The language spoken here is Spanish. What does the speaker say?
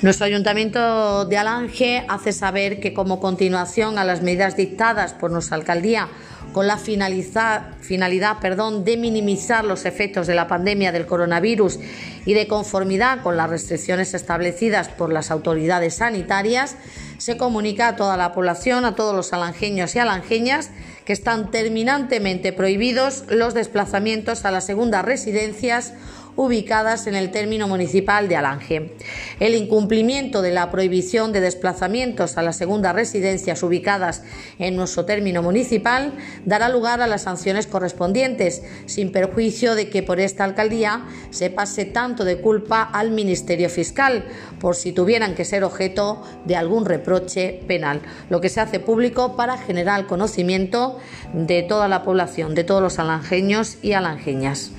Nuestro ayuntamiento de Alange hace saber que como continuación a las medidas dictadas por nuestra alcaldía con la finalidad perdón, de minimizar los efectos de la pandemia del coronavirus y de conformidad con las restricciones establecidas por las autoridades sanitarias, se comunica a toda la población, a todos los alangeños y alangeñas, que están terminantemente prohibidos los desplazamientos a las segundas residencias ubicadas en el término municipal de Alange. El incumplimiento de la prohibición de desplazamientos a las segundas residencias ubicadas en nuestro término municipal dará lugar a las sanciones correspondientes, sin perjuicio de que por esta alcaldía se pase tanto de culpa al Ministerio Fiscal, por si tuvieran que ser objeto de algún reproche penal, lo que se hace público para generar conocimiento de toda la población, de todos los alangeños y alangeñas.